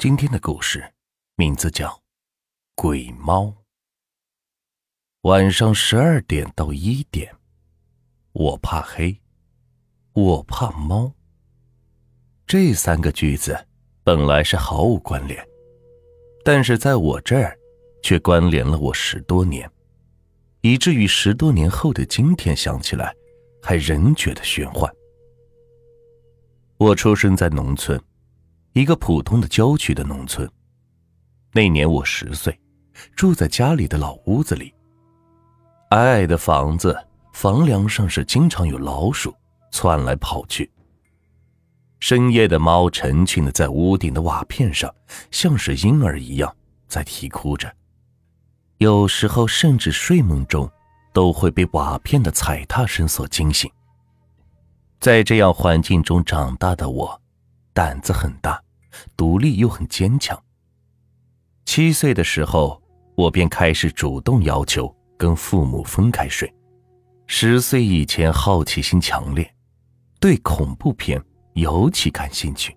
今天的故事名字叫《鬼猫》。晚上十二点到一点，我怕黑，我怕猫。这三个句子本来是毫无关联，但是在我这儿却关联了我十多年，以至于十多年后的今天想起来，还仍觉得玄幻。我出生在农村。一个普通的郊区的农村，那年我十岁，住在家里的老屋子里。矮矮的房子，房梁上是经常有老鼠窜来跑去。深夜的猫成群的在屋顶的瓦片上，像是婴儿一样在啼哭着。有时候甚至睡梦中，都会被瓦片的踩踏声所惊醒。在这样环境中长大的我。胆子很大，独立又很坚强。七岁的时候，我便开始主动要求跟父母分开睡。十岁以前，好奇心强烈，对恐怖片尤其感兴趣，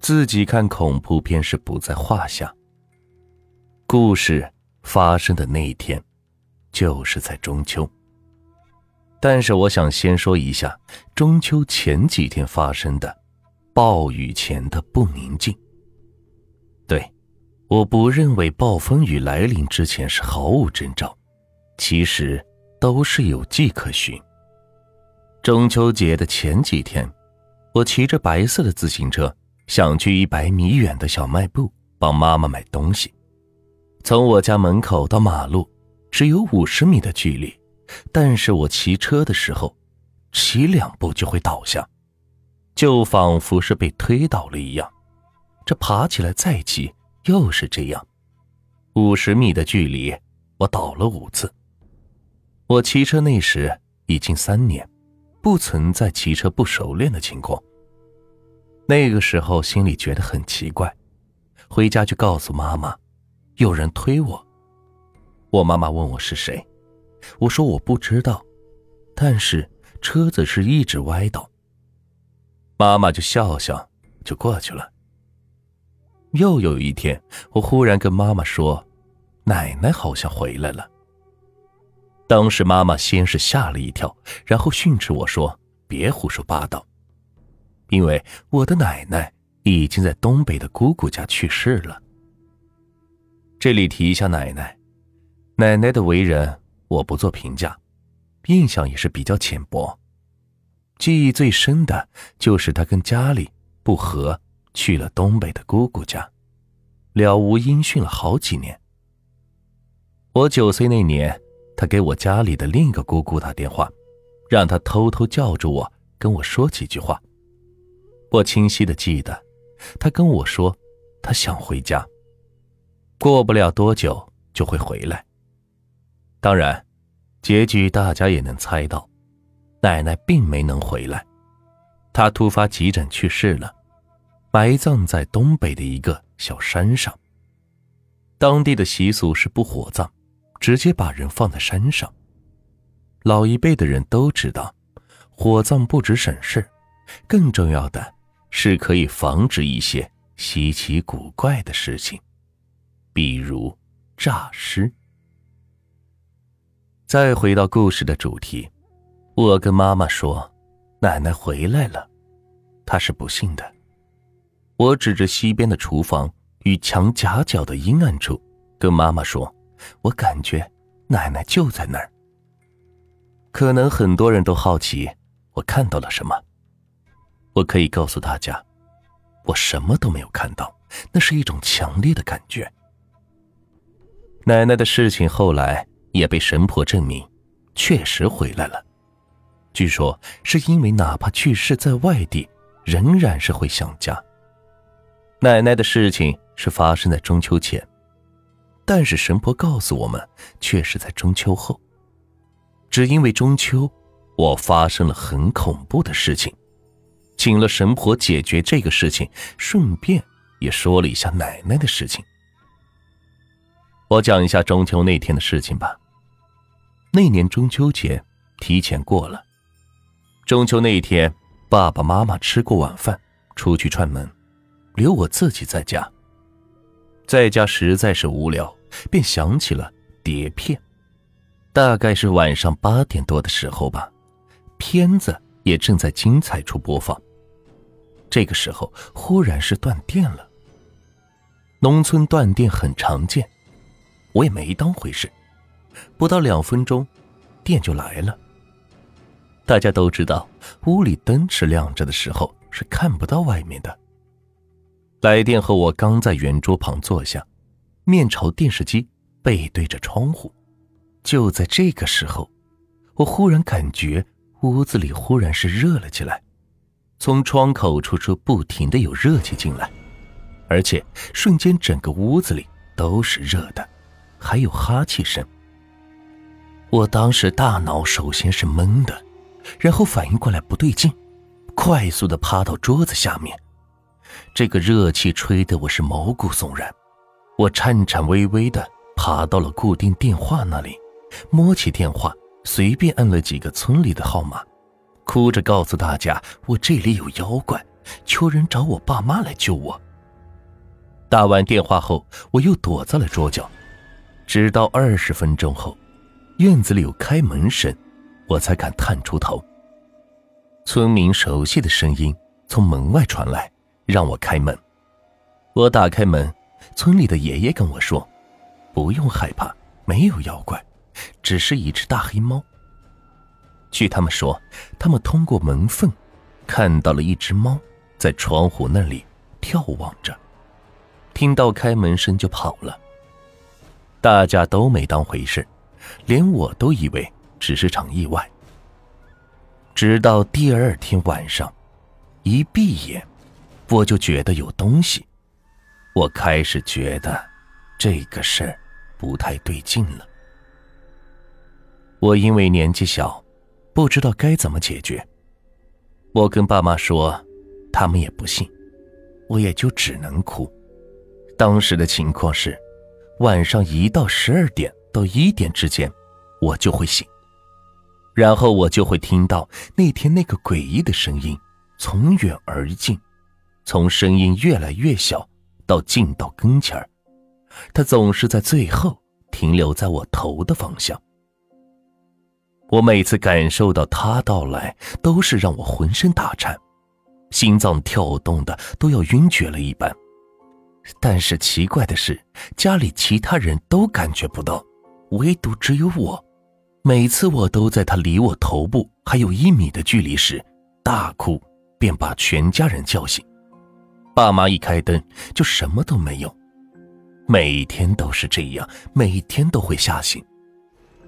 自己看恐怖片是不在话下。故事发生的那一天，就是在中秋。但是，我想先说一下中秋前几天发生的。暴雨前的不宁静。对，我不认为暴风雨来临之前是毫无征兆，其实都是有迹可循。中秋节的前几天，我骑着白色的自行车，想去一百米远的小卖部帮妈妈买东西。从我家门口到马路只有五十米的距离，但是我骑车的时候，骑两步就会倒下。就仿佛是被推倒了一样，这爬起来再骑又是这样，五十米的距离我倒了五次。我骑车那时已经三年，不存在骑车不熟练的情况。那个时候心里觉得很奇怪，回家就告诉妈妈，有人推我。我妈妈问我是谁，我说我不知道，但是车子是一直歪倒。妈妈就笑笑，就过去了。又有一天，我忽然跟妈妈说：“奶奶好像回来了。”当时妈妈先是吓了一跳，然后训斥我说：“别胡说八道，因为我的奶奶已经在东北的姑姑家去世了。”这里提一下奶奶，奶奶的为人我不做评价，印象也是比较浅薄。记忆最深的就是他跟家里不和，去了东北的姑姑家，了无音讯了好几年。我九岁那年，他给我家里的另一个姑姑打电话，让他偷偷叫住我，跟我说几句话。我清晰的记得，他跟我说，他想回家，过不了多久就会回来。当然，结局大家也能猜到。奶奶并没能回来，她突发急诊去世了，埋葬在东北的一个小山上。当地的习俗是不火葬，直接把人放在山上。老一辈的人都知道，火葬不止省事，更重要的是可以防止一些稀奇古怪的事情，比如诈尸。再回到故事的主题。我跟妈妈说：“奶奶回来了。”她是不信的。我指着西边的厨房与墙夹角的阴暗处，跟妈妈说：“我感觉奶奶就在那儿。”可能很多人都好奇我看到了什么。我可以告诉大家，我什么都没有看到，那是一种强烈的感觉。奶奶的事情后来也被神婆证明，确实回来了。据说是因为哪怕去世在外地，仍然是会想家。奶奶的事情是发生在中秋前，但是神婆告诉我们，却是在中秋后。只因为中秋，我发生了很恐怖的事情，请了神婆解决这个事情，顺便也说了一下奶奶的事情。我讲一下中秋那天的事情吧。那年中秋节提前过了。中秋那一天，爸爸妈妈吃过晚饭，出去串门，留我自己在家，在家实在是无聊，便想起了碟片。大概是晚上八点多的时候吧，片子也正在精彩处播放。这个时候忽然是断电了。农村断电很常见，我也没当回事。不到两分钟，电就来了。大家都知道，屋里灯是亮着的时候是看不到外面的。来电后，我刚在圆桌旁坐下，面朝电视机，背对着窗户。就在这个时候，我忽然感觉屋子里忽然是热了起来，从窗口处处不停的有热气进来，而且瞬间整个屋子里都是热的，还有哈气声。我当时大脑首先是懵的，然后反应过来不对劲，快速的趴到桌子下面。这个热气吹得我是毛骨悚然，我颤颤巍巍的爬到了固定电话那里，摸起电话，随便按了几个村里的号码，哭着告诉大家我这里有妖怪，求人找我爸妈来救我。打完电话后，我又躲在了桌角，直到二十分钟后，院子里有开门声，我才敢探出头。村民熟悉的声音从门外传来。让我开门，我打开门，村里的爷爷跟我说：“不用害怕，没有妖怪，只是一只大黑猫。”据他们说，他们通过门缝看到了一只猫在窗户那里眺望着，听到开门声就跑了。大家都没当回事，连我都以为只是场意外。直到第二天晚上，一闭眼。我就觉得有东西，我开始觉得这个事儿不太对劲了。我因为年纪小，不知道该怎么解决。我跟爸妈说，他们也不信，我也就只能哭。当时的情况是，晚上一到十二点到一点之间，我就会醒，然后我就会听到那天那个诡异的声音从远而近。从声音越来越小到近到跟前儿，他总是在最后停留在我头的方向。我每次感受到他到来，都是让我浑身打颤，心脏跳动的都要晕厥了一般。但是奇怪的是，家里其他人都感觉不到，唯独只有我。每次我都在他离我头部还有一米的距离时大哭，便把全家人叫醒。爸妈一开灯就什么都没有，每天都是这样，每天都会吓醒。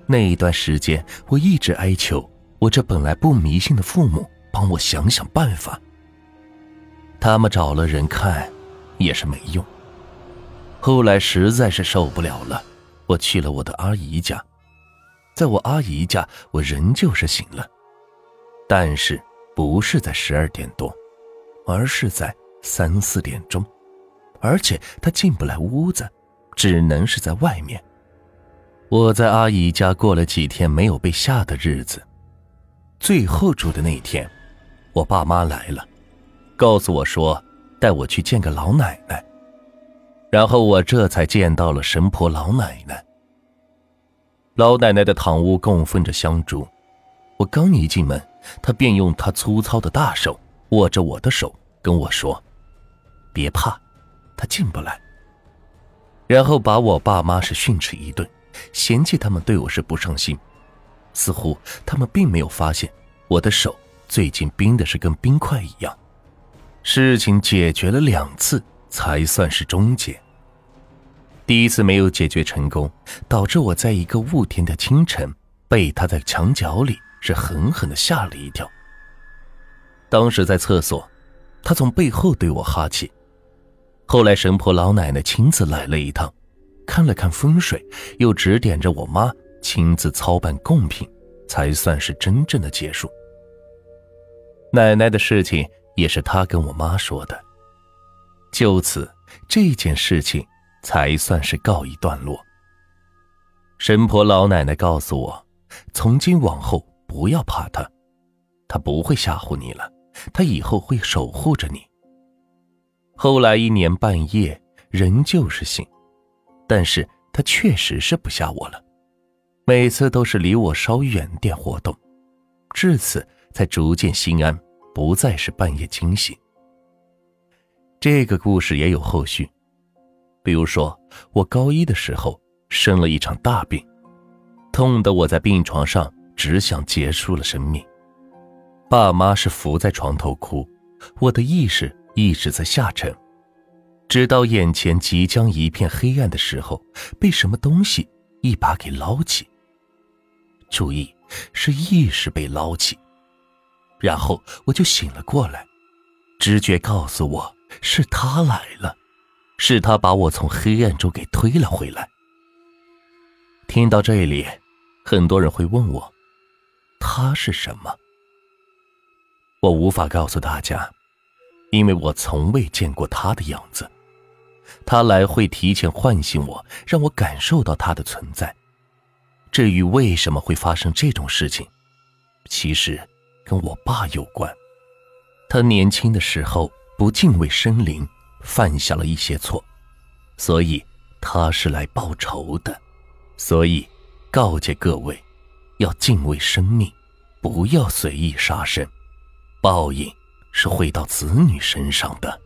那一段时间，我一直哀求我这本来不迷信的父母帮我想想办法。他们找了人看，也是没用。后来实在是受不了了，我去了我的阿姨家。在我阿姨家，我仍旧是醒了，但是不是在十二点多，而是在。三四点钟，而且她进不来屋子，只能是在外面。我在阿姨家过了几天没有被吓的日子，最后住的那天，我爸妈来了，告诉我说带我去见个老奶奶，然后我这才见到了神婆老奶奶。老奶奶的堂屋供奉着香烛，我刚一进门，她便用她粗糙的大手握着我的手，跟我说。别怕，他进不来。然后把我爸妈是训斥一顿，嫌弃他们对我是不上心，似乎他们并没有发现我的手最近冰的是跟冰块一样。事情解决了两次才算是终结。第一次没有解决成功，导致我在一个雾天的清晨被他在墙角里是狠狠的吓了一跳。当时在厕所，他从背后对我哈气。后来，神婆老奶奶亲自来了一趟，看了看风水，又指点着我妈亲自操办贡品，才算是真正的结束。奶奶的事情也是她跟我妈说的，就此这件事情才算是告一段落。神婆老奶奶告诉我，从今往后不要怕她，她不会吓唬你了，她以后会守护着你。后来一年半夜，仍旧是醒，但是他确实是不吓我了，每次都是离我稍远点活动，至此才逐渐心安，不再是半夜惊醒。这个故事也有后续，比如说我高一的时候生了一场大病，痛得我在病床上只想结束了生命。爸妈是伏在床头哭，我的意识一直在下沉，直到眼前即将一片黑暗的时候，被什么东西一把给捞起。注意，是意识被捞起，然后我就醒了过来，直觉告诉我是他来了，是他把我从黑暗中给推了回来。听到这里，很多人会问我，他是什么？我无法告诉大家，因为我从未见过他的样子。他来会提前唤醒我，让我感受到他的存在。至于为什么会发生这种事情，其实跟我爸有关。他年轻的时候不敬畏生灵，犯下了一些错，所以他是来报仇的。所以，告诫各位，要敬畏生命，不要随意杀生。报应是会到子女身上的。